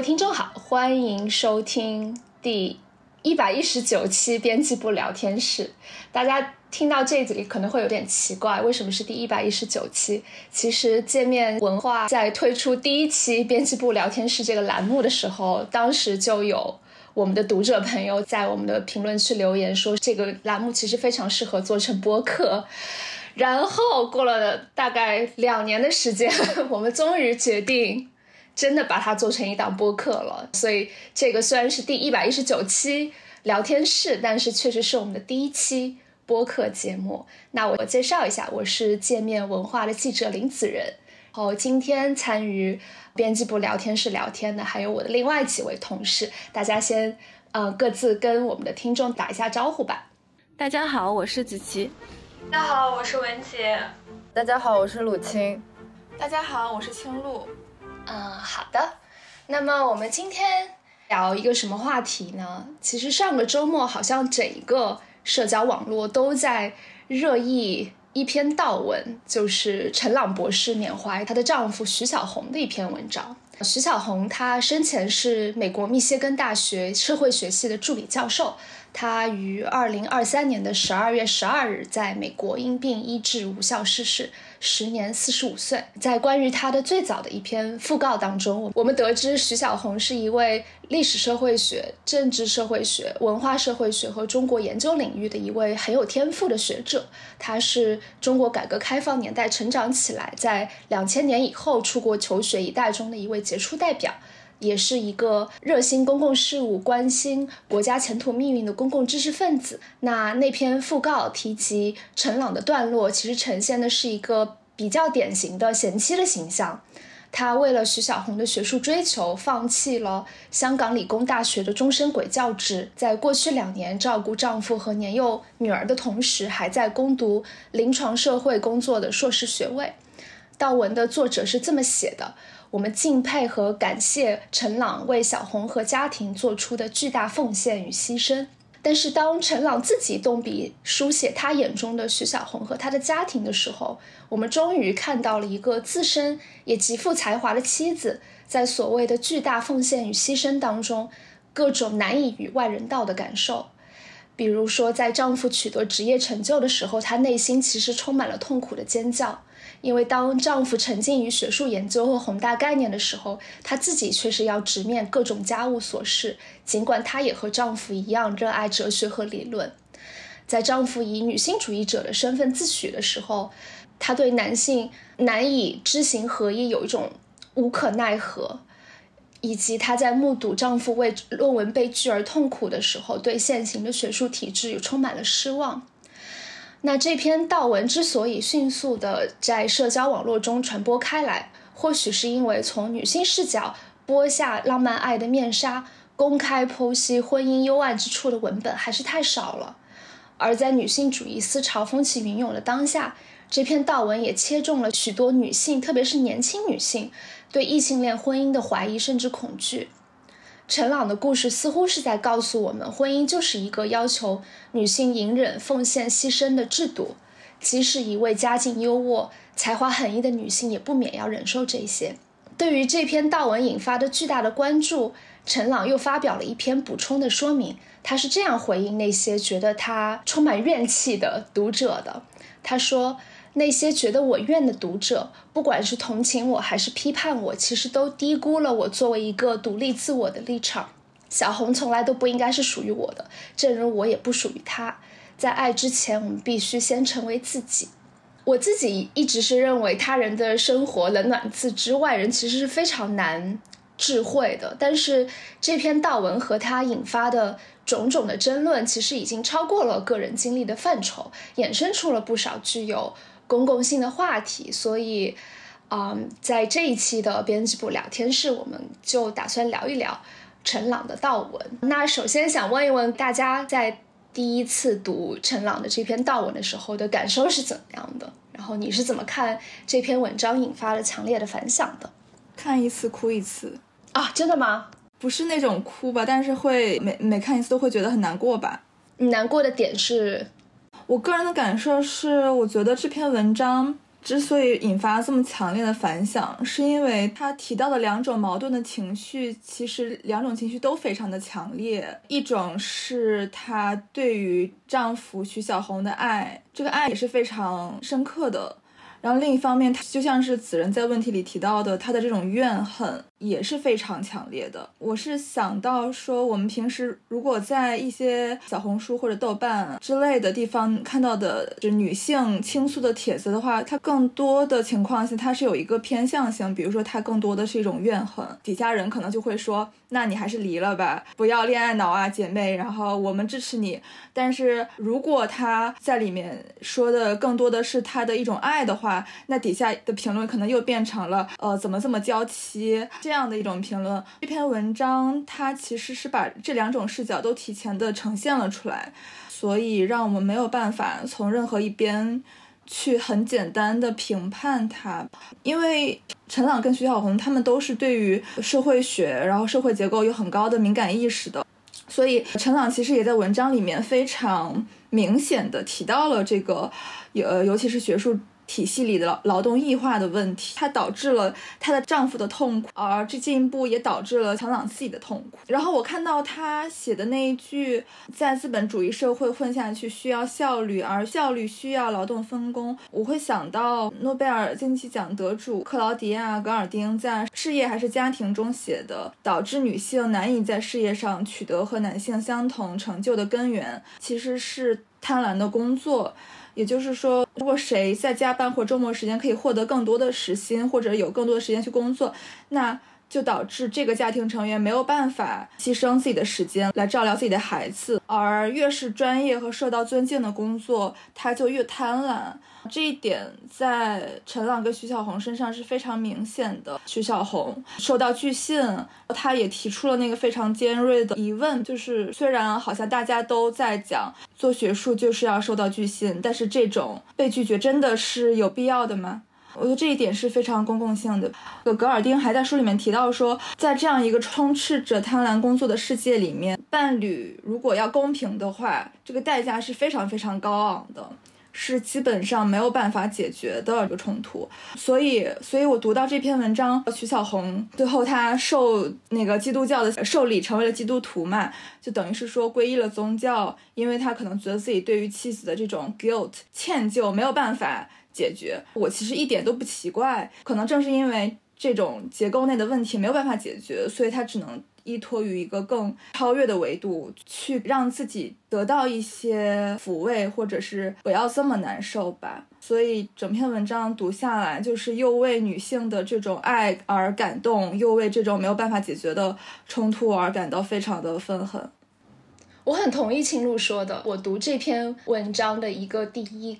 位听众好，欢迎收听第一百一十九期编辑部聊天室。大家听到这里可能会有点奇怪，为什么是第一百一十九期？其实界面文化在推出第一期编辑部聊天室这个栏目的时候，当时就有我们的读者朋友在我们的评论区留言说，这个栏目其实非常适合做成播客。然后过了大概两年的时间，我们终于决定。真的把它做成一档播客了，所以这个虽然是第一百一十九期聊天室，但是确实是我们的第一期播客节目。那我介绍一下，我是界面文化的记者林子仁。然后今天参与编辑部聊天室聊天的还有我的另外几位同事，大家先呃各自跟我们的听众打一下招呼吧。大家好，我是子琪。大家好，我是文杰。大家好，我是鲁青。大家好，我是青露。嗯，好的。那么我们今天聊一个什么话题呢？其实上个周末好像整个社交网络都在热议一篇悼文，就是陈朗博士缅怀她的丈夫徐小红的一篇文章。徐小红她生前是美国密歇根大学社会学系的助理教授，她于二零二三年的十二月十二日在美国因病医治无效逝世。时年四十五岁，在关于他的最早的一篇讣告当中，我们得知徐小红是一位历史社会学、政治社会学、文化社会学和中国研究领域的一位很有天赋的学者。他是中国改革开放年代成长起来，在两千年以后出国求学一代中的一位杰出代表。也是一个热心公共事务、关心国家前途命运的公共知识分子。那那篇讣告提及陈朗的段落，其实呈现的是一个比较典型的贤妻的形象。她为了徐小红的学术追求，放弃了香港理工大学的终身轨教职，在过去两年照顾丈夫和年幼女儿的同时，还在攻读临床社会工作的硕士学位。悼文的作者是这么写的。我们敬佩和感谢陈朗为小红和家庭做出的巨大奉献与牺牲。但是，当陈朗自己动笔书写他眼中的徐小红和他的家庭的时候，我们终于看到了一个自身也极富才华的妻子，在所谓的巨大奉献与牺牲当中，各种难以与外人道的感受。比如说，在丈夫取得职业成就的时候，她内心其实充满了痛苦的尖叫。因为当丈夫沉浸于学术研究和宏大概念的时候，她自己却是要直面各种家务琐事。尽管她也和丈夫一样热爱哲学和理论，在丈夫以女性主义者的身份自诩的时候，她对男性难以知行合一有一种无可奈何，以及她在目睹丈夫为论文被拒而痛苦的时候，对现行的学术体制也充满了失望。那这篇悼文之所以迅速的在社交网络中传播开来，或许是因为从女性视角剥下浪漫爱的面纱，公开剖析婚姻幽暗之处的文本还是太少了。而在女性主义思潮风起云涌的当下，这篇悼文也切中了许多女性，特别是年轻女性对异性恋婚姻的怀疑甚至恐惧。陈朗的故事似乎是在告诉我们，婚姻就是一个要求女性隐忍、奉献、牺牲的制度。即使一位家境优渥、才华横溢的女性，也不免要忍受这些。对于这篇悼文引发的巨大的关注，陈朗又发表了一篇补充的说明。他是这样回应那些觉得他充满怨气的读者的：“他说。”那些觉得我怨的读者，不管是同情我还是批判我，其实都低估了我作为一个独立自我的立场。小红从来都不应该是属于我的，正如我也不属于她。在爱之前，我们必须先成为自己。我自己一直是认为，他人的生活冷暖自知，外人其实是非常难智慧的。但是这篇悼文和他引发的种种的争论，其实已经超过了个人经历的范畴，衍生出了不少具有。公共性的话题，所以，嗯，在这一期的编辑部聊天室，我们就打算聊一聊陈朗的悼文。那首先想问一问大家，在第一次读陈朗的这篇悼文的时候的感受是怎么样的？然后你是怎么看这篇文章引发了强烈的反响的？看一次哭一次啊，真的吗？不是那种哭吧，但是会每每看一次都会觉得很难过吧？你难过的点是？我个人的感受是，我觉得这篇文章之所以引发这么强烈的反响，是因为他提到的两种矛盾的情绪，其实两种情绪都非常的强烈。一种是她对于丈夫徐小红的爱，这个爱也是非常深刻的。然后另一方面，他就像是子人在问题里提到的，他的这种怨恨也是非常强烈的。我是想到说，我们平时如果在一些小红书或者豆瓣之类的地方看到的，就女性倾诉的帖子的话，它更多的情况下，它是有一个偏向性，比如说它更多的是一种怨恨，底下人可能就会说。那你还是离了吧，不要恋爱脑啊，姐妹。然后我们支持你。但是如果他在里面说的更多的是他的一种爱的话，那底下的评论可能又变成了呃怎么这么娇妻这样的一种评论。这篇文章它其实是把这两种视角都提前的呈现了出来，所以让我们没有办法从任何一边。去很简单的评判它，因为陈朗跟徐小红他们都是对于社会学，然后社会结构有很高的敏感意识的，所以陈朗其实也在文章里面非常明显的提到了这个，呃，尤其是学术。体系里的劳劳动异化的问题，它导致了她的丈夫的痛苦，而这进一步也导致了强朗自己的痛苦。然后我看到她写的那一句，在资本主义社会混下去需要效率，而效率需要劳动分工，我会想到诺贝尔经济奖得主克劳迪亚·戈尔丁在《事业还是家庭》中写的，导致女性难以在事业上取得和男性相同成就的根源，其实是贪婪的工作。也就是说，如果谁在加班或周末时间可以获得更多的时薪，或者有更多的时间去工作，那就导致这个家庭成员没有办法牺牲自己的时间来照料自己的孩子。而越是专业和受到尊敬的工作，他就越贪婪。这一点在陈朗跟徐小红身上是非常明显的。徐小红收到拒信，他也提出了那个非常尖锐的疑问，就是虽然好像大家都在讲做学术就是要收到拒信，但是这种被拒绝真的是有必要的吗？我觉得这一点是非常公共性的。格尔丁还在书里面提到说，在这样一个充斥着贪婪工作的世界里面，伴侣如果要公平的话，这个代价是非常非常高昂的。是基本上没有办法解决的一个冲突，所以，所以我读到这篇文章，徐小红最后她受那个基督教的受礼，成为了基督徒嘛，就等于是说皈依了宗教，因为她可能觉得自己对于妻子的这种 guilt 歉疚没有办法解决。我其实一点都不奇怪，可能正是因为这种结构内的问题没有办法解决，所以她只能。依托于一个更超越的维度，去让自己得到一些抚慰，或者是不要这么难受吧。所以整篇文章读下来，就是又为女性的这种爱而感动，又为这种没有办法解决的冲突而感到非常的愤恨。我很同意青露说的，我读这篇文章的一个第一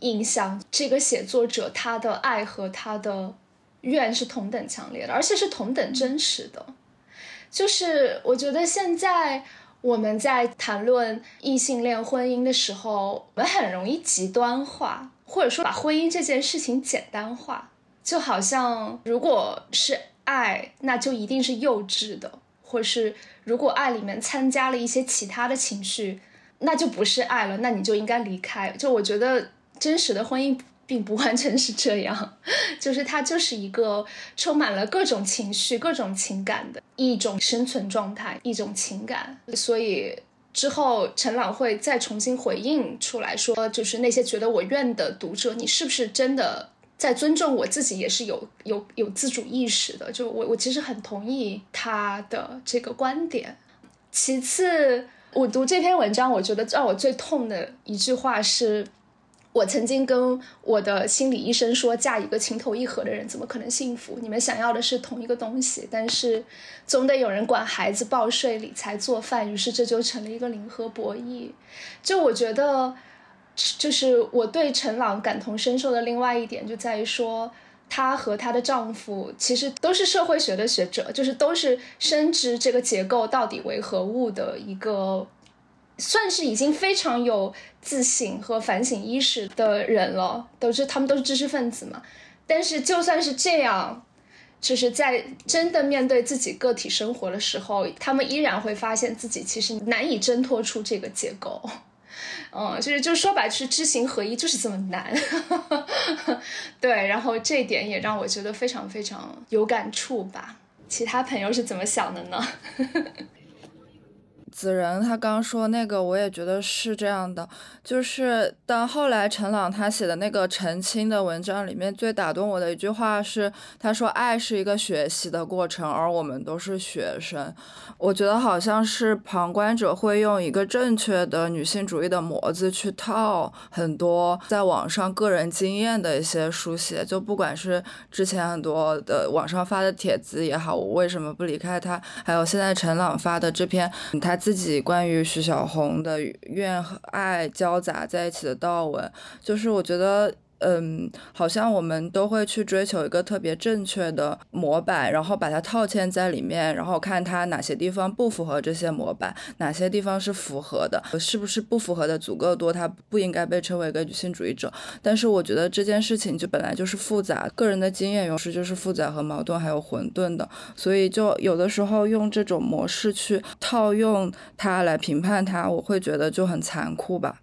印象，这个写作者他的爱和他的怨是同等强烈的，而且是同等真实的。就是我觉得现在我们在谈论异性恋婚姻的时候，我们很容易极端化，或者说把婚姻这件事情简单化，就好像如果是爱，那就一定是幼稚的，或是如果爱里面参加了一些其他的情绪，那就不是爱了，那你就应该离开。就我觉得真实的婚姻。并不完全是这样，就是它就是一个充满了各种情绪、各种情感的一种生存状态，一种情感。所以之后陈朗会再重新回应出来说，就是那些觉得我怨的读者，你是不是真的在尊重我自己，也是有有有自主意识的？就我我其实很同意他的这个观点。其次，我读这篇文章，我觉得让我最痛的一句话是。我曾经跟我的心理医生说，嫁一个情投意合的人怎么可能幸福？你们想要的是同一个东西，但是总得有人管孩子、报税、理财、做饭，于是这就成了一个零和博弈。就我觉得，就是我对陈朗感同身受的另外一点，就在于说，她和她的丈夫其实都是社会学的学者，就是都是深知这个结构到底为何物的一个。算是已经非常有自省和反省意识的人了，都是他们都是知识分子嘛。但是就算是这样，就是在真的面对自己个体生活的时候，他们依然会发现自己其实难以挣脱出这个结构。嗯，就是就说白，就是知行合一就是这么难。对，然后这一点也让我觉得非常非常有感触吧。其他朋友是怎么想的呢？子仁他刚说那个，我也觉得是这样的。就是当后来陈朗他写的那个澄清的文章里面，最打动我的一句话是，他说：“爱是一个学习的过程，而我们都是学生。”我觉得好像是旁观者会用一个正确的女性主义的模子去套很多在网上个人经验的一些书写，就不管是之前很多的网上发的帖子也好，我为什么不离开他，还有现在陈朗发的这篇他。自己关于徐小红的怨和爱交杂在一起的悼文，就是我觉得。嗯，好像我们都会去追求一个特别正确的模板，然后把它套嵌在里面，然后看它哪些地方不符合这些模板，哪些地方是符合的，是不是不符合的足够多，它不应该被称为一个女性主义者。但是我觉得这件事情就本来就是复杂，个人的经验有时就是复杂和矛盾还有混沌的，所以就有的时候用这种模式去套用它来评判它，我会觉得就很残酷吧。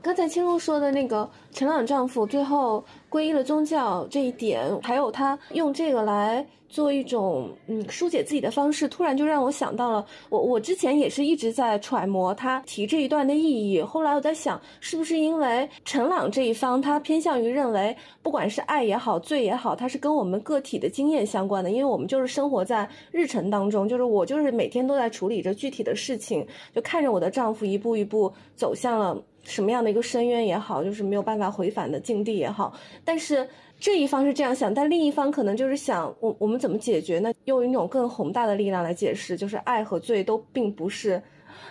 刚才青露说的那个陈朗丈夫最后皈依了宗教这一点，还有他用这个来做一种嗯疏解自己的方式，突然就让我想到了我我之前也是一直在揣摩他提这一段的意义。后来我在想，是不是因为陈朗这一方他偏向于认为，不管是爱也好，罪也好，它是跟我们个体的经验相关的，因为我们就是生活在日程当中，就是我就是每天都在处理着具体的事情，就看着我的丈夫一步一步走向了。什么样的一个深渊也好，就是没有办法回返的境地也好，但是这一方是这样想，但另一方可能就是想，我我们怎么解决呢？用一种更宏大的力量来解释，就是爱和罪都并不是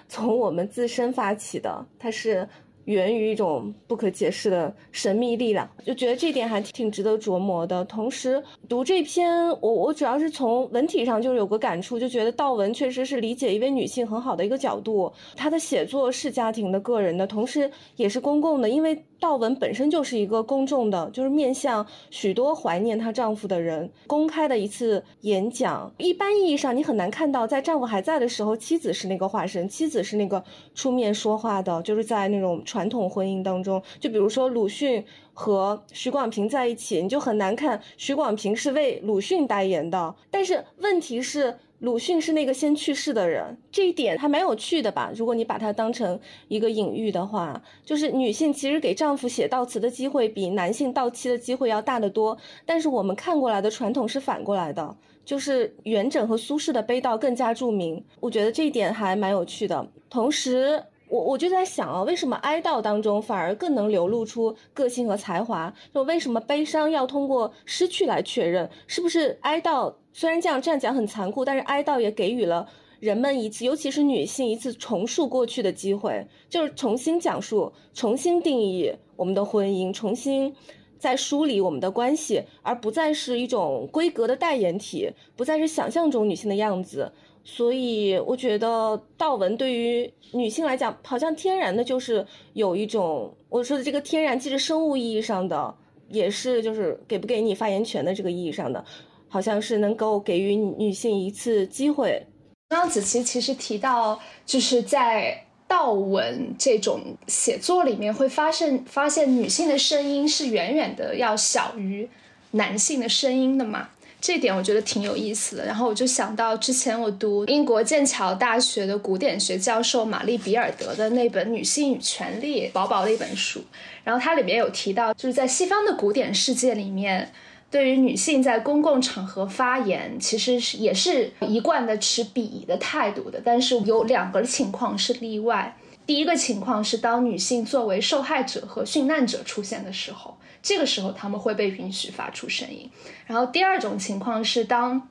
从我们自身发起的，它是。源于一种不可解释的神秘力量，就觉得这点还挺值得琢磨的。同时读这篇，我我主要是从文体上就是有个感触，就觉得道文确实是理解一位女性很好的一个角度。她的写作是家庭的、个人的，同时也是公共的，因为。道文本身就是一个公众的，就是面向许多怀念她丈夫的人公开的一次演讲。一般意义上，你很难看到在丈夫还在的时候，妻子是那个化身，妻子是那个出面说话的。就是在那种传统婚姻当中，就比如说鲁迅和许广平在一起，你就很难看许广平是为鲁迅代言的。但是问题是。鲁迅是那个先去世的人，这一点还蛮有趣的吧？如果你把它当成一个隐喻的话，就是女性其实给丈夫写悼词的机会比男性到期的机会要大得多。但是我们看过来的传统是反过来的，就是元稹和苏轼的悲悼更加著名。我觉得这一点还蛮有趣的。同时，我我就在想啊，为什么哀悼当中反而更能流露出个性和才华？就为什么悲伤要通过失去来确认？是不是哀悼？虽然这样这样讲很残酷，但是哀悼也给予了人们一次，尤其是女性一次重述过去的机会，就是重新讲述、重新定义我们的婚姻，重新再梳理我们的关系，而不再是一种规格的代言体，不再是想象中女性的样子。所以，我觉得道文对于女性来讲，好像天然的就是有一种我说的这个天然，既是生物意义上的，也是就是给不给你发言权的这个意义上的。好像是能够给予女性一次机会。刚刚子琪其实提到，就是在道文这种写作里面，会发现发现女性的声音是远远的要小于男性的声音的嘛？这点我觉得挺有意思的。然后我就想到之前我读英国剑桥大学的古典学教授玛丽比尔德的那本《女性与权力》薄薄的一本书，然后它里面有提到，就是在西方的古典世界里面。对于女性在公共场合发言，其实是也是一贯的持鄙夷的态度的。但是有两个情况是例外。第一个情况是，当女性作为受害者和殉难者出现的时候，这个时候他们会被允许发出声音。然后第二种情况是，当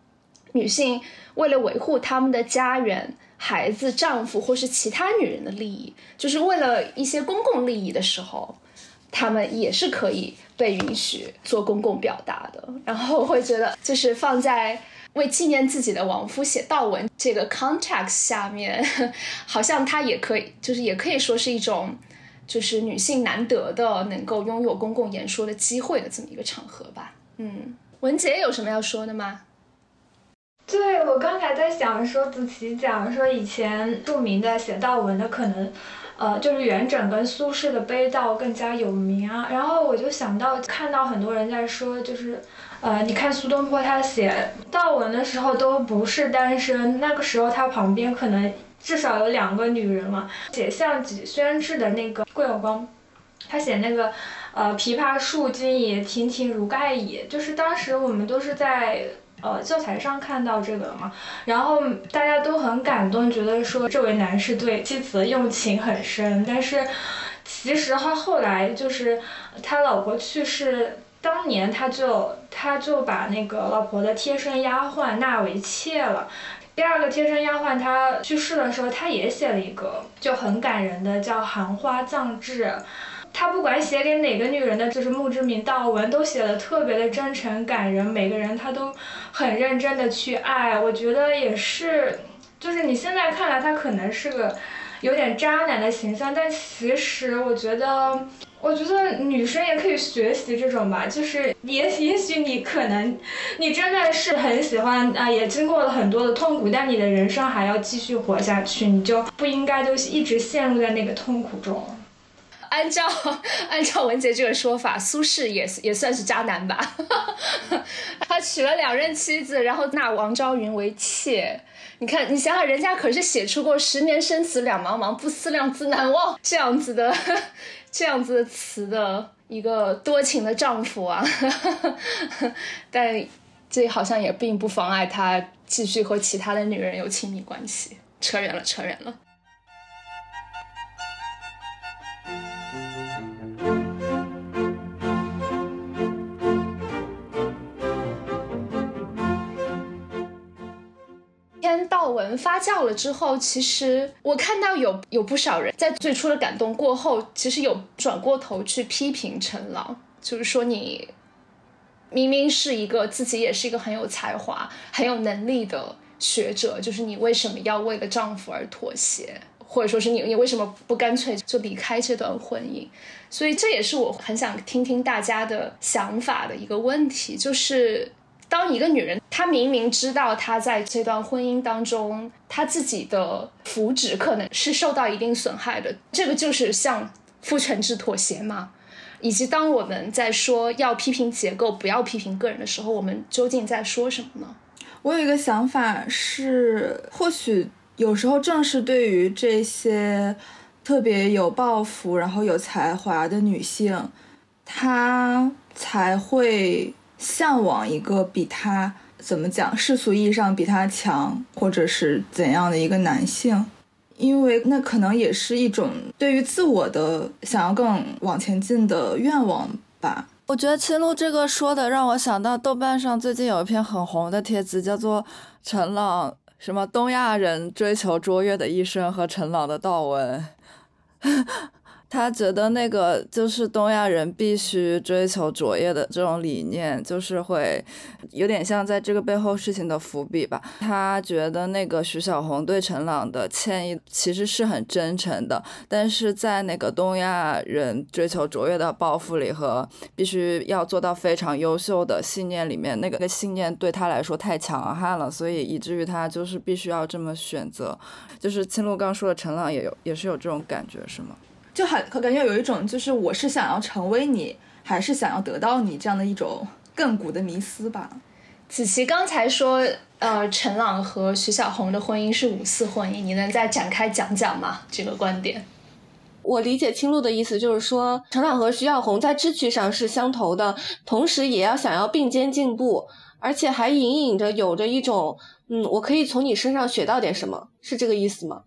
女性为了维护他们的家园、孩子、丈夫或是其他女人的利益，就是为了一些公共利益的时候。他们也是可以被允许做公共表达的，然后我会觉得，就是放在为纪念自己的亡夫写悼文这个 context 下面，好像它也可以，就是也可以说是一种，就是女性难得的能够拥有公共演说的机会的这么一个场合吧。嗯，文杰有什么要说的吗？对我刚才在想说，子琪讲说以前著名的写悼文的可能。呃，就是元稹跟苏轼的悲悼更加有名啊。然后我就想到，看到很多人在说，就是，呃，你看苏东坡他写悼文的时候都不是单身，那个时候他旁边可能至少有两个女人嘛。写《项脊轩志》的那个桂有光，他写那个，呃，琵琶树今已亭亭如盖矣，就是当时我们都是在。呃，教材上看到这个嘛，然后大家都很感动，觉得说这位男士对妻子的用情很深。但是，其实他后来就是他老婆去世当年，他就他就把那个老婆的贴身丫鬟纳为妾了。第二个贴身丫鬟她去世的时候，他也写了一个就很感人的，叫《寒花葬志》。他不管写给哪个女人的，就是墓志铭悼文，都写的特别的真诚感人。每个人他都很认真的去爱，我觉得也是，就是你现在看来他可能是个有点渣男的形象，但其实我觉得，我觉得女生也可以学习这种吧，就是也也许你可能你真的是很喜欢啊，也经过了很多的痛苦，但你的人生还要继续活下去，你就不应该就一直陷入在那个痛苦中。按照 按照文杰这个说法，苏轼也也算是渣男吧。他娶了两任妻子，然后纳王昭云为妾。你看，你想想，人家可是写出过“十年生死两茫茫，不思量，自难忘”这样子的这样子的词的一个多情的丈夫啊。但这好像也并不妨碍他继续和其他的女人有亲密关系。扯远了，扯远了。发酵了之后，其实我看到有有不少人在最初的感动过后，其实有转过头去批评陈老，就是说你明明是一个自己也是一个很有才华、很有能力的学者，就是你为什么要为了丈夫而妥协，或者说是你你为什么不干脆就离开这段婚姻？所以这也是我很想听听大家的想法的一个问题，就是。当一个女人，她明明知道她在这段婚姻当中，她自己的福祉可能是受到一定损害的，这个就是向父权制妥协吗？以及当我们在说要批评结构，不要批评个人的时候，我们究竟在说什么呢？我有一个想法是，或许有时候正是对于这些特别有抱负、然后有才华的女性，她才会。向往一个比他怎么讲世俗意义上比他强，或者是怎样的一个男性，因为那可能也是一种对于自我的想要更往前进的愿望吧。我觉得青鹿这个说的让我想到豆瓣上最近有一篇很红的帖子，叫做陈朗什么东亚人追求卓越的一生和陈朗的悼文。他觉得那个就是东亚人必须追求卓越的这种理念，就是会有点像在这个背后事情的伏笔吧。他觉得那个徐小红对陈朗的歉意其实是很真诚的，但是在那个东亚人追求卓越的抱负里和必须要做到非常优秀的信念里面，那个信念对他来说太强悍了，所以以至于他就是必须要这么选择。就是青鹿刚说的，陈朗也有也是有这种感觉，是吗？就很感觉有一种，就是我是想要成为你，还是想要得到你这样的一种亘古的迷思吧。子琪刚才说，呃，陈朗和徐小红的婚姻是五四婚姻，你能再展开讲讲吗？这个观点，我理解青露的意思就是说，陈朗和徐小红在志趣上是相投的，同时也要想要并肩进步，而且还隐隐着有着一种，嗯，我可以从你身上学到点什么，是这个意思吗？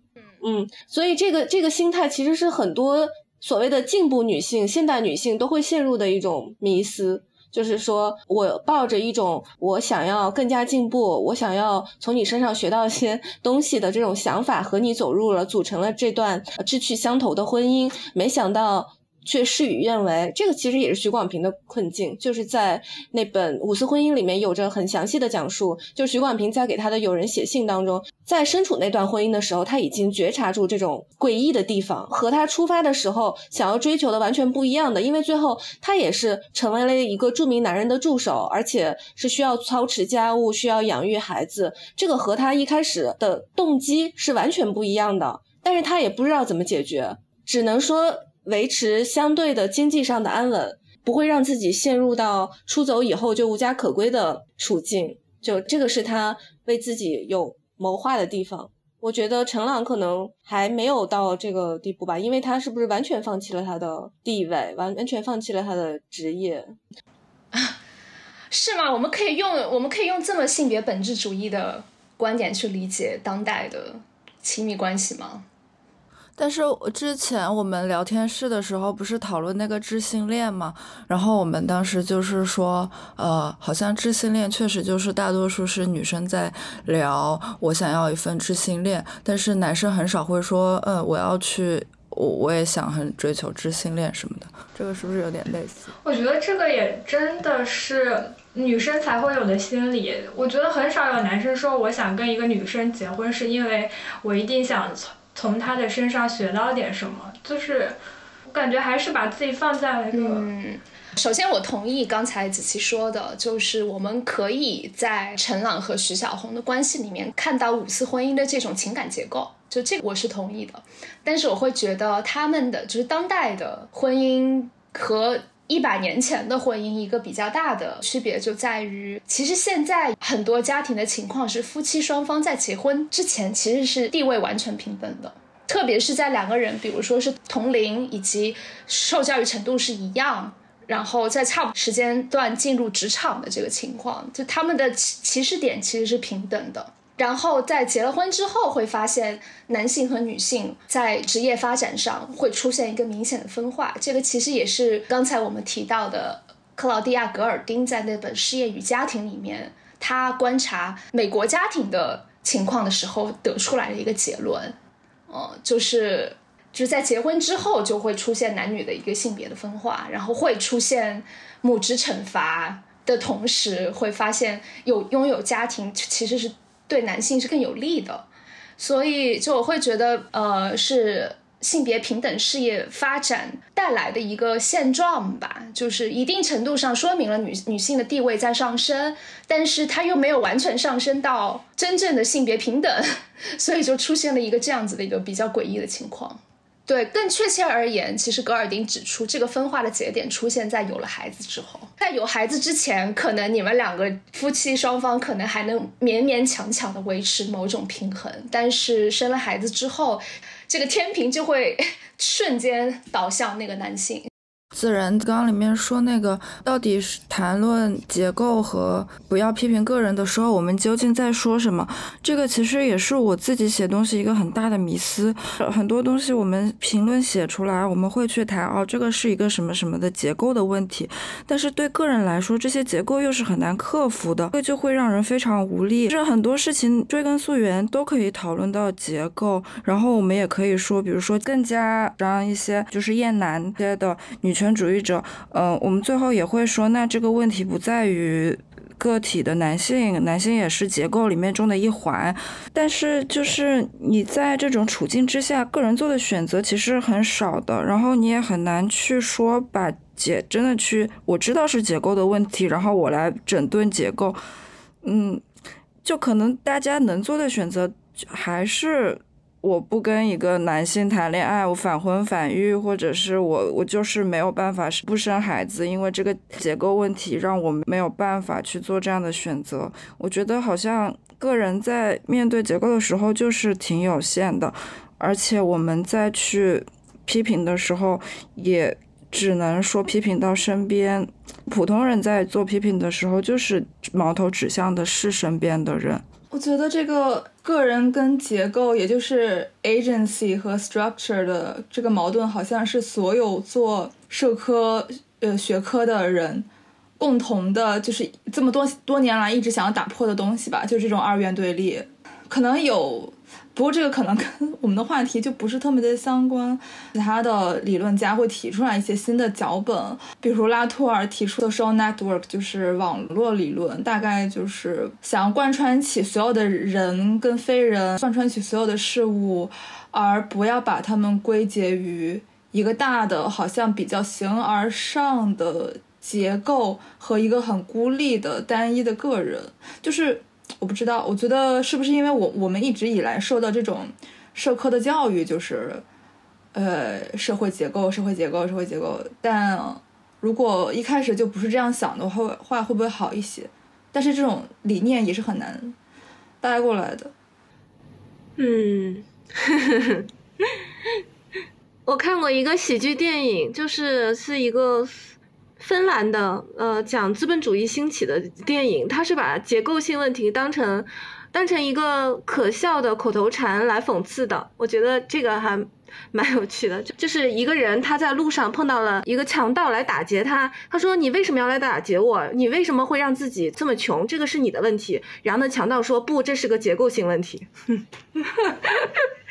嗯，所以这个这个心态其实是很多所谓的进步女性、现代女性都会陷入的一种迷思，就是说我抱着一种我想要更加进步，我想要从你身上学到一些东西的这种想法，和你走入了，组成了这段志趣相投的婚姻，没想到。却事与愿违，这个其实也是徐广平的困境，就是在那本《五四婚姻》里面有着很详细的讲述。就徐广平在给他的友人写信当中，在身处那段婚姻的时候，他已经觉察出这种诡异的地方，和他出发的时候想要追求的完全不一样的。因为最后他也是成为了一个著名男人的助手，而且是需要操持家务、需要养育孩子，这个和他一开始的动机是完全不一样的。但是他也不知道怎么解决。只能说维持相对的经济上的安稳，不会让自己陷入到出走以后就无家可归的处境。就这个是他为自己有谋划的地方。我觉得陈朗可能还没有到这个地步吧，因为他是不是完全放弃了他的地位，完完全放弃了他的职业？是吗？我们可以用我们可以用这么性别本质主义的观点去理解当代的亲密关系吗？但是之前我们聊天室的时候不是讨论那个知性恋嘛？然后我们当时就是说，呃，好像知性恋确实就是大多数是女生在聊，我想要一份知性恋，但是男生很少会说，嗯，我要去，我我也想很追求知性恋什么的。这个是不是有点类似？我觉得这个也真的是女生才会有的心理。我觉得很少有男生说我想跟一个女生结婚，是因为我一定想从。他的身上学到点什么，就是我感觉还是把自己放在了一个。嗯，首先我同意刚才子琪说的，就是我们可以在陈朗和徐小红的关系里面看到五次婚姻的这种情感结构，就这个我是同意的。但是我会觉得他们的就是当代的婚姻和。一百年前的婚姻，一个比较大的区别就在于，其实现在很多家庭的情况是，夫妻双方在结婚之前其实是地位完全平等的，特别是在两个人，比如说是同龄以及受教育程度是一样，然后在差不时间段进入职场的这个情况，就他们的起起始点其实是平等的。然后在结了婚之后，会发现男性和女性在职业发展上会出现一个明显的分化。这个其实也是刚才我们提到的克劳迪亚·格尔丁在那本《事业与家庭》里面，他观察美国家庭的情况的时候得出来的一个结论。嗯，就是就是在结婚之后就会出现男女的一个性别的分化，然后会出现母职惩罚的同时，会发现有拥有家庭其实是。对男性是更有利的，所以就我会觉得，呃，是性别平等事业发展带来的一个现状吧，就是一定程度上说明了女女性的地位在上升，但是它又没有完全上升到真正的性别平等，所以就出现了一个这样子的一个比较诡异的情况。对，更确切而言，其实格尔丁指出，这个分化的节点出现在有了孩子之后。在有孩子之前，可能你们两个夫妻双方可能还能勉勉强强的维持某种平衡，但是生了孩子之后，这个天平就会 瞬间倒向那个男性。自然纲里面说那个到底是谈论结构和不要批评个人的时候，我们究竟在说什么？这个其实也是我自己写东西一个很大的迷思。很多东西我们评论写出来，我们会去谈哦，这个是一个什么什么的结构的问题。但是对个人来说，这些结构又是很难克服的，这就会让人非常无力。就是很多事情追根溯源都可以讨论到结构，然后我们也可以说，比如说更加让一些就是厌男些的女权。权主义者，呃，我们最后也会说，那这个问题不在于个体的男性，男性也是结构里面中的一环。但是，就是你在这种处境之下，个人做的选择其实很少的，然后你也很难去说把结真的去，我知道是结构的问题，然后我来整顿结构。嗯，就可能大家能做的选择还是。我不跟一个男性谈恋爱，我反婚反育，或者是我我就是没有办法不生孩子，因为这个结构问题让我没有办法去做这样的选择。我觉得好像个人在面对结构的时候就是挺有限的，而且我们在去批评的时候，也只能说批评到身边。普通人在做批评的时候，就是矛头指向的是身边的人。我觉得这个个人跟结构，也就是 agency 和 structure 的这个矛盾，好像是所有做社科呃学科的人共同的，就是这么多多年来一直想要打破的东西吧，就这种二元对立，可能有。不过这个可能跟我们的话题就不是特别的相关。其他的理论家会提出来一些新的脚本，比如拉托尔提出的 social network，就是网络理论，大概就是想要贯穿起所有的人跟非人，贯穿起所有的事物，而不要把它们归结于一个大的，好像比较形而上的结构和一个很孤立的单一的个人，就是。我不知道，我觉得是不是因为我我们一直以来受到这种社科的教育，就是呃，社会结构，社会结构，社会结构。但如果一开始就不是这样想的话，话会不会好一些？但是这种理念也是很难带过来的。嗯，我看过一个喜剧电影，就是是一个芬兰的呃讲资本主义兴起的电影，它是把结构性问题当成。当成一个可笑的口头禅来讽刺的，我觉得这个还蛮有趣的。就就是一个人他在路上碰到了一个强盗来打劫他，他说：“你为什么要来打劫我？你为什么会让自己这么穷？这个是你的问题。”然后呢强盗说：“不，这是个结构性问题。”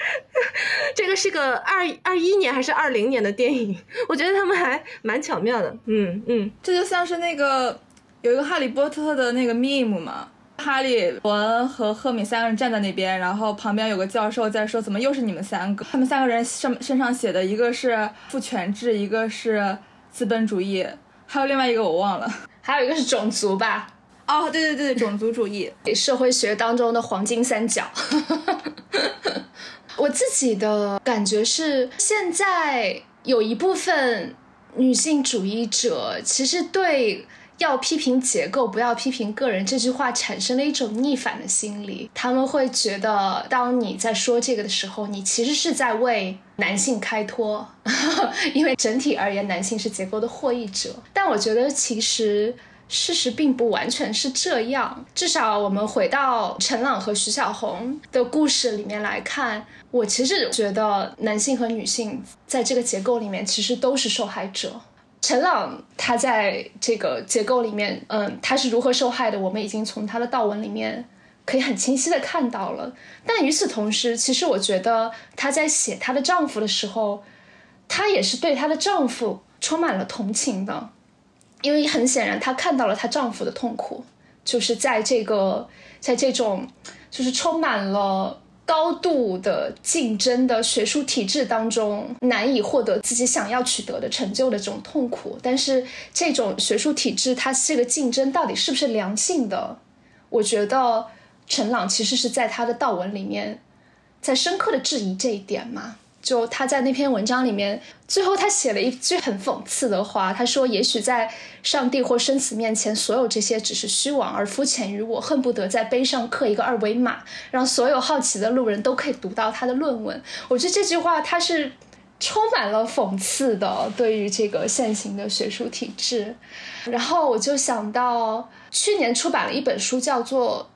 这个是个二二一年还是二零年的电影？我觉得他们还蛮巧妙的。嗯嗯，这就像是那个有一个哈利波特的那个 meme 嘛。哈利、伯恩和赫敏三个人站在那边，然后旁边有个教授在说：“怎么又是你们三个？”他们三个人上身上写的一个是父权制，一个是资本主义，还有另外一个我忘了，还有一个是种族吧？哦，对对对，种族主义，社会学当中的黄金三角。我自己的感觉是，现在有一部分女性主义者其实对。要批评结构，不要批评个人。这句话产生了一种逆反的心理，他们会觉得，当你在说这个的时候，你其实是在为男性开脱，因为整体而言，男性是结构的获益者。但我觉得，其实事实并不完全是这样。至少我们回到陈朗和徐小红的故事里面来看，我其实觉得男性和女性在这个结构里面其实都是受害者。陈朗他在这个结构里面，嗯，他是如何受害的？我们已经从他的悼文里面可以很清晰的看到了。但与此同时，其实我觉得她在写她的丈夫的时候，她也是对她的丈夫充满了同情的，因为很显然她看到了她丈夫的痛苦，就是在这个在这种就是充满了。高度的竞争的学术体制当中，难以获得自己想要取得的成就的这种痛苦，但是这种学术体制，它这个竞争到底是不是良性的？我觉得陈朗其实是在他的悼文里面，在深刻的质疑这一点嘛。就他在那篇文章里面，最后他写了一句很讽刺的话，他说：“也许在上帝或生死面前，所有这些只是虚妄而肤浅于我，恨不得在碑上刻一个二维码，让所有好奇的路人都可以读到他的论文。”我觉得这句话他是充满了讽刺的，对于这个现行的学术体制。然后我就想到去年出版了一本书，叫做。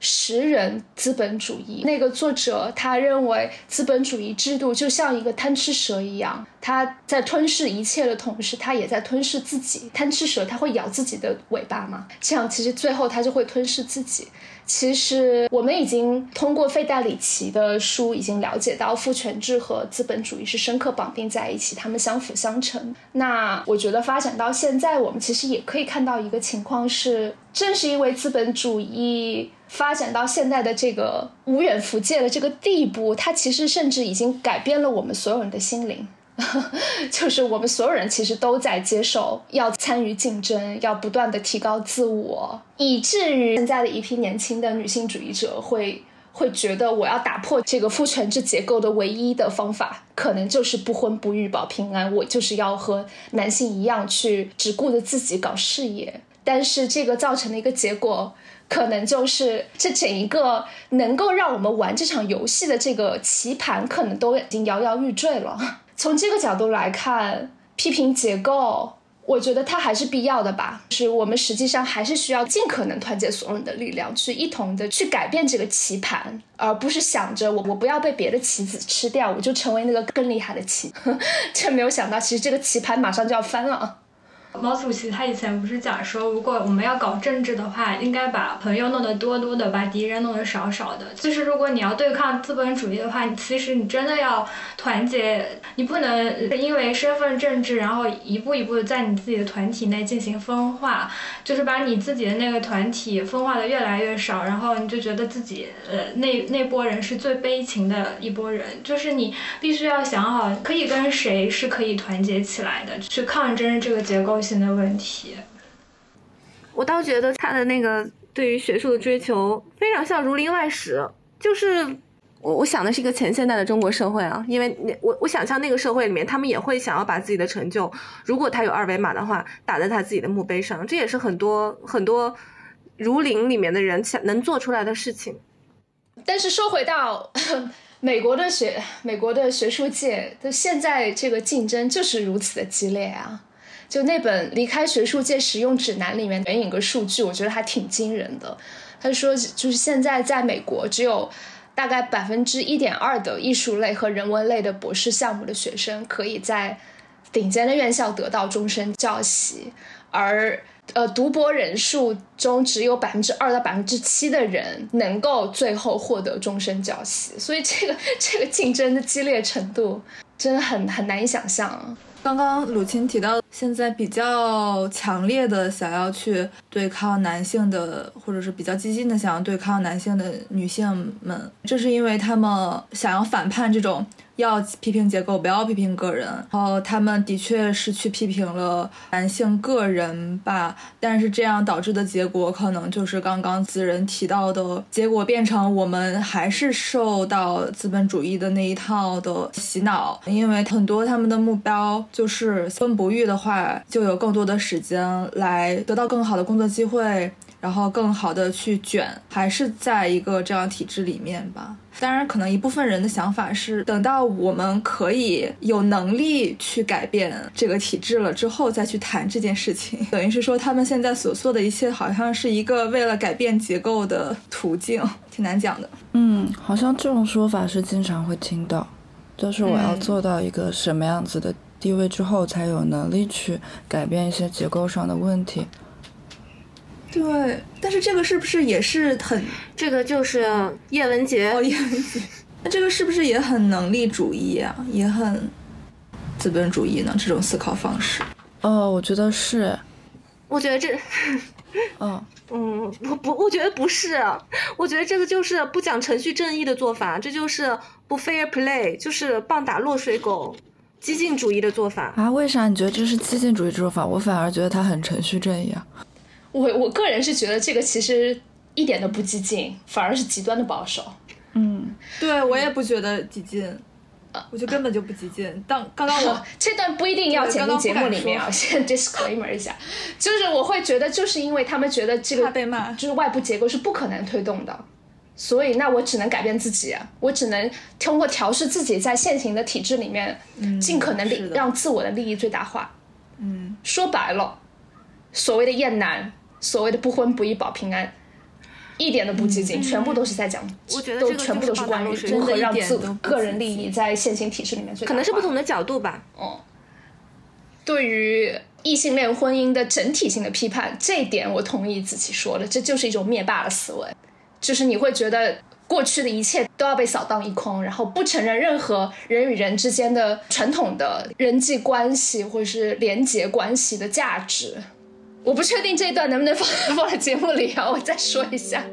食人资本主义，那个作者他认为资本主义制度就像一个贪吃蛇一样，他在吞噬一切的同时，他也在吞噬自己。贪吃蛇它会咬自己的尾巴吗？这样其实最后它就会吞噬自己。其实我们已经通过费代里奇的书已经了解到，父权制和资本主义是深刻绑定在一起，他们相辅相成。那我觉得发展到现在，我们其实也可以看到一个情况是，正是因为资本主义。发展到现在的这个无远弗届的这个地步，它其实甚至已经改变了我们所有人的心灵，就是我们所有人其实都在接受要参与竞争，要不断的提高自我，以至于现在的一批年轻的女性主义者会会觉得，我要打破这个父权制结构的唯一的方法，可能就是不婚不育保平安，我就是要和男性一样去只顾着自己搞事业，但是这个造成的一个结果。可能就是这整一个能够让我们玩这场游戏的这个棋盘，可能都已经摇摇欲坠了。从这个角度来看，批评结构，我觉得它还是必要的吧。就是我们实际上还是需要尽可能团结所有人的力量，去一同的去改变这个棋盘，而不是想着我我不要被别的棋子吃掉，我就成为那个更厉害的棋。却没有想到，其实这个棋盘马上就要翻了。毛主席他以前不是讲说，如果我们要搞政治的话，应该把朋友弄得多多的，把敌人弄得少少的。就是如果你要对抗资本主义的话，其实你真的要团结，你不能因为身份政治，然后一步一步的在你自己的团体内进行分化，就是把你自己的那个团体分化的越来越少，然后你就觉得自己呃那那波人是最悲情的一波人。就是你必须要想好，可以跟谁是可以团结起来的，去抗争这个结构。性的问题，我倒觉得他的那个对于学术的追求非常像《儒林外史》，就是我我想的是一个前现代的中国社会啊，因为那我我想象那个社会里面，他们也会想要把自己的成就，如果他有二维码的话，打在他自己的墓碑上，这也是很多很多儒林里面的人想能做出来的事情。但是说回到 美国的学美国的学术界的现在这个竞争就是如此的激烈啊！就那本《离开学术界实用指南》里面援引个数据，我觉得还挺惊人的。他说，就是现在在美国只有大概百分之一点二的艺术类和人文类的博士项目的学生可以在顶尖的院校得到终身教习，而呃，读博人数中只有百分之二到百分之七的人能够最后获得终身教习，所以这个这个竞争的激烈程度真的很很难以想象。刚刚鲁青提到，现在比较强烈的想要去对抗男性的，或者是比较激进的想要对抗男性的女性们，这是因为他们想要反叛这种。要批评结构，不要批评个人。然后他们的确是去批评了男性个人吧，但是这样导致的结果可能就是刚刚子仁提到的结果，变成我们还是受到资本主义的那一套的洗脑。因为很多他们的目标就是婚不育的话，就有更多的时间来得到更好的工作机会。然后更好的去卷，还是在一个这样体制里面吧。当然，可能一部分人的想法是，等到我们可以有能力去改变这个体制了之后，再去谈这件事情。等于是说，他们现在所做的一切，好像是一个为了改变结构的途径，挺难讲的。嗯，好像这种说法是经常会听到，就是我要做到一个什么样子的地位之后，才有能力去改变一些结构上的问题。对，但是这个是不是也是很？这个就是叶文洁哦，叶文洁，那这个是不是也很能力主义啊？也很资本主义呢？这种思考方式？哦，我觉得是。我觉得这，嗯嗯，不不，我觉得不是。我觉得这个就是不讲程序正义的做法，这就是不 fair play，就是棒打落水狗，激进主义的做法啊？为啥你觉得这是激进主义做法？我反而觉得他很程序正义啊。我我个人是觉得这个其实一点都不激进，反而是极端的保守。嗯，对我也不觉得激进，我就根本就不激进。当刚刚我 这段不一定要剪进节目里面啊，先 disclaimer 一下，就是我会觉得，就是因为他们觉得这个被骂，就是外部结构是不可能推动的，所以那我只能改变自己，我只能通过调试自己在现行的体制里面，尽可能让自我的利益最大化。嗯，说白了，所谓的厌男。所谓的不婚不育保平安，一点都不激进，全部都是在讲，都全部都是关于如何让自个人利益在现行体制里面最可能是不同的角度吧。哦，对于异性恋婚姻的整体性的批判，这一点我同意子琪说的，这就是一种灭霸的思维，就是你会觉得过去的一切都要被扫荡一空，然后不承认任何人与人之间的传统的人际关系或者是连结关系的价值。我不确定这一段能不能放 放在节目里啊，我再说一下。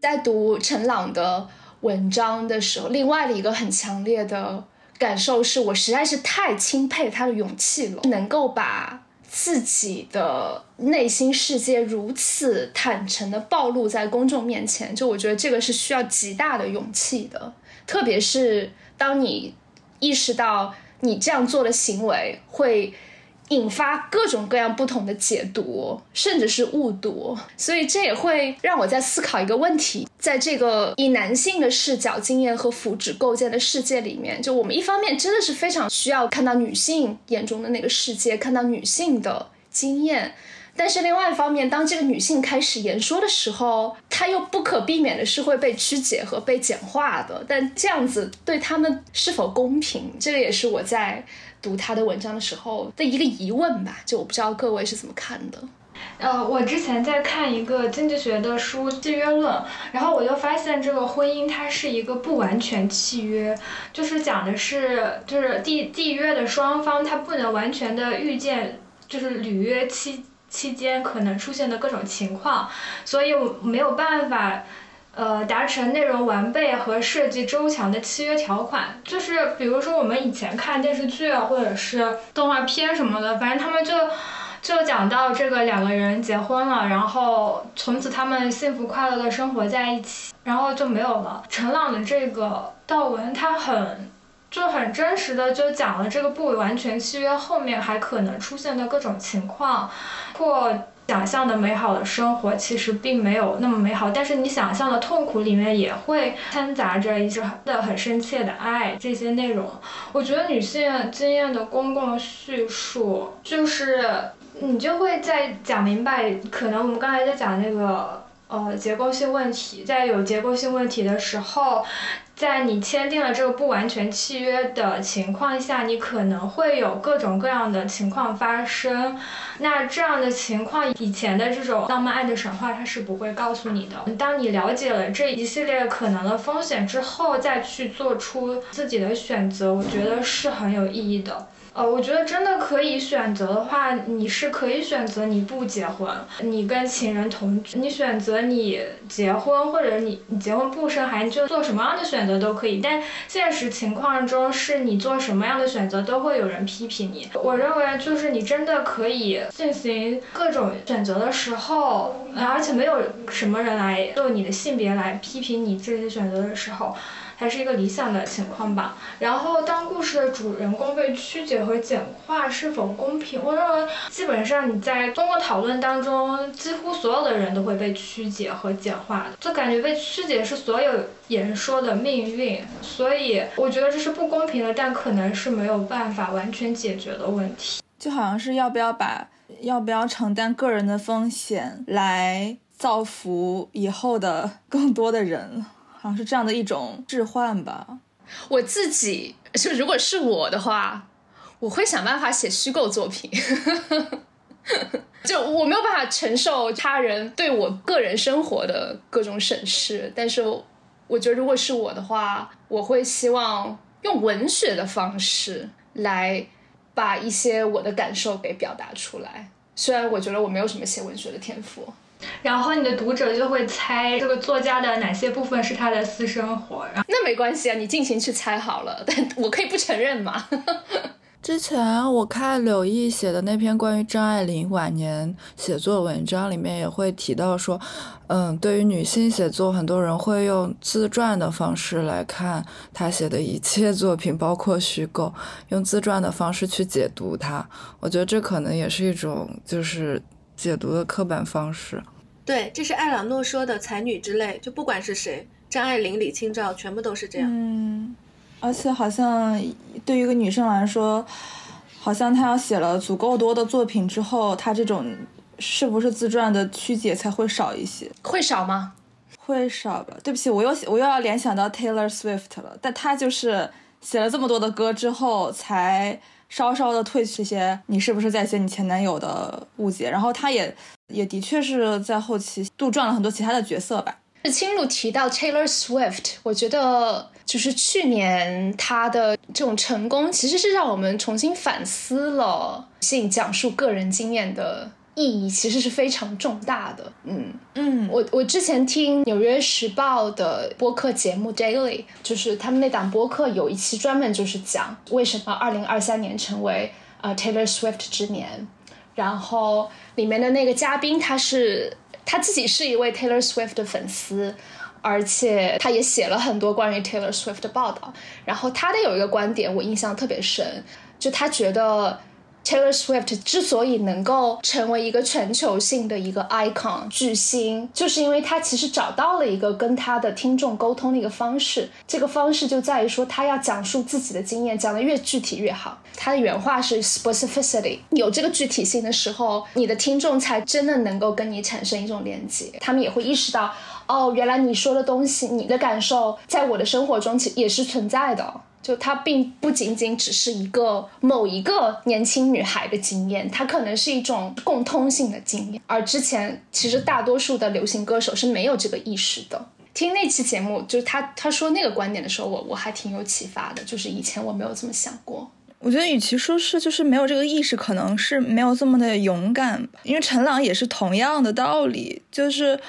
在读陈朗的。文章的时候，另外的一个很强烈的感受是我实在是太钦佩他的勇气了，能够把自己的内心世界如此坦诚的暴露在公众面前。就我觉得这个是需要极大的勇气的，特别是当你意识到你这样做的行为会。引发各种各样不同的解读，甚至是误读，所以这也会让我在思考一个问题：在这个以男性的视角、经验和福祉构建的世界里面，就我们一方面真的是非常需要看到女性眼中的那个世界，看到女性的经验。但是另外一方面，当这个女性开始言说的时候，她又不可避免的是会被曲解和被简化的。但这样子对他们是否公平？这个也是我在读她的文章的时候的一个疑问吧。就我不知道各位是怎么看的。呃，我之前在看一个经济学的书《契约论》，然后我就发现这个婚姻它是一个不完全契约，就是讲的是就是缔缔约的双方他不能完全的预见，就是履约期。期间可能出现的各种情况，所以没有办法。呃，达成内容完备和设计周详的契约条款，就是比如说我们以前看电视剧啊，或者是动画片什么的，反正他们就就讲到这个两个人结婚了，然后从此他们幸福快乐的生活在一起，然后就没有了。陈朗的这个道文，他很就很真实的就讲了这个不完全契约后面还可能出现的各种情况，或。想象的美好的生活其实并没有那么美好，但是你想象的痛苦里面也会掺杂着一些的很深切的爱。这些内容，我觉得女性经验的公共叙述，就是你就会在讲明白，可能我们刚才在讲那个呃结构性问题，在有结构性问题的时候。在你签订了这个不完全契约的情况下，你可能会有各种各样的情况发生。那这样的情况，以前的这种浪漫爱的神话，它是不会告诉你的。当你了解了这一系列可能的风险之后，再去做出自己的选择，我觉得是很有意义的。呃，我觉得真的可以选择的话，你是可以选择你不结婚，你跟情人同居，你选择你结婚，或者你你结婚不生孩子，就做什么样的选择都可以。但现实情况中，是你做什么样的选择都会有人批评你。我认为，就是你真的可以进行各种选择的时候，而且没有什么人来就你的性别来批评你这些选择的时候。还是一个理想的情况吧。然后，当故事的主人公被曲解和简化是否公平？我认为，基本上你在通过讨论当中，几乎所有的人都会被曲解和简化的。就感觉被曲解是所有言说的命运，所以我觉得这是不公平的，但可能是没有办法完全解决的问题。就好像是要不要把要不要承担个人的风险来造福以后的更多的人。好像是这样的一种置换吧。我自己就如果是我的话，我会想办法写虚构作品。就我没有办法承受他人对我个人生活的各种审视，但是我觉得如果是我的话，我会希望用文学的方式来把一些我的感受给表达出来。虽然我觉得我没有什么写文学的天赋。然后你的读者就会猜这个作家的哪些部分是他的私生活，然后那没关系啊，你尽情去猜好了，但我可以不承认嘛。之前我看柳毅写的那篇关于张爱玲晚年写作文章里面也会提到说，嗯，对于女性写作，很多人会用自传的方式来看她写的一切作品，包括虚构，用自传的方式去解读它。我觉得这可能也是一种就是解读的刻板方式。对，这是艾朗诺说的才女之泪，就不管是谁，张爱玲、李清照，全部都是这样。嗯，而且好像对于一个女生来说，好像她要写了足够多的作品之后，她这种是不是自传的曲解才会少一些？会少吗？会少吧。对不起，我又我又要联想到 Taylor Swift 了，但她就是写了这么多的歌之后才。稍稍的褪去这些，你是不是在写你前男友的误解？然后他也也的确是在后期杜撰了很多其他的角色吧。青露提到 Taylor Swift，我觉得就是去年他的这种成功，其实是让我们重新反思了性讲述个人经验的。意义其实是非常重大的，嗯。嗯，我我之前听《纽约时报》的播客节目 Daily，就是他们那档播客有一期专门就是讲为什么二零二三年成为呃 Taylor Swift 之年，然后里面的那个嘉宾他是他自己是一位 Taylor Swift 的粉丝，而且他也写了很多关于 Taylor Swift 的报道，然后他的有一个观点我印象特别深，就他觉得。Taylor Swift 之所以能够成为一个全球性的一个 icon 巨星，就是因为他其实找到了一个跟他的听众沟通的一个方式。这个方式就在于说，他要讲述自己的经验，讲的越具体越好。他的原话是 specificity，有这个具体性的时候，你的听众才真的能够跟你产生一种连接。他们也会意识到，哦，原来你说的东西，你的感受，在我的生活中其也是存在的。就它并不仅仅只是一个某一个年轻女孩的经验，它可能是一种共通性的经验。而之前其实大多数的流行歌手是没有这个意识的。听那期节目，就是他他说那个观点的时候，我我还挺有启发的。就是以前我没有这么想过。我觉得与其说是就是没有这个意识，可能是没有这么的勇敢吧。因为陈朗也是同样的道理，就是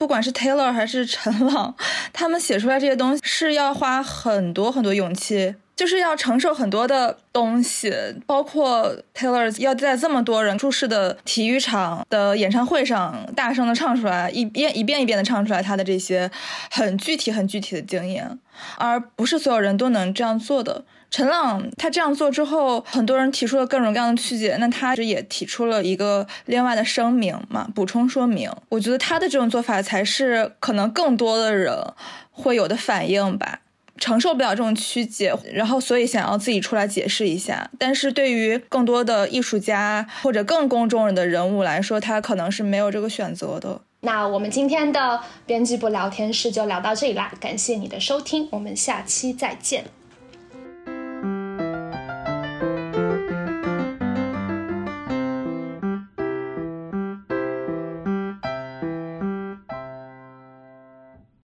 不管是 Taylor 还是陈朗，他们写出来这些东西是要花很多很多勇气。就是要承受很多的东西，包括 Taylor 要在这么多人注视的体育场的演唱会上大声的唱出来，一遍一遍一遍的唱出来他的这些很具体、很具体的经验，而不是所有人都能这样做的。陈朗他这样做之后，很多人提出了各种各样的曲解，那他也提出了一个另外的声明嘛，补充说明。我觉得他的这种做法才是可能更多的人会有的反应吧。承受不了这种曲解，然后所以想要自己出来解释一下。但是对于更多的艺术家或者更公众的人物来说，他可能是没有这个选择的。那我们今天的编辑部聊天室就聊到这里啦，感谢你的收听，我们下期再见。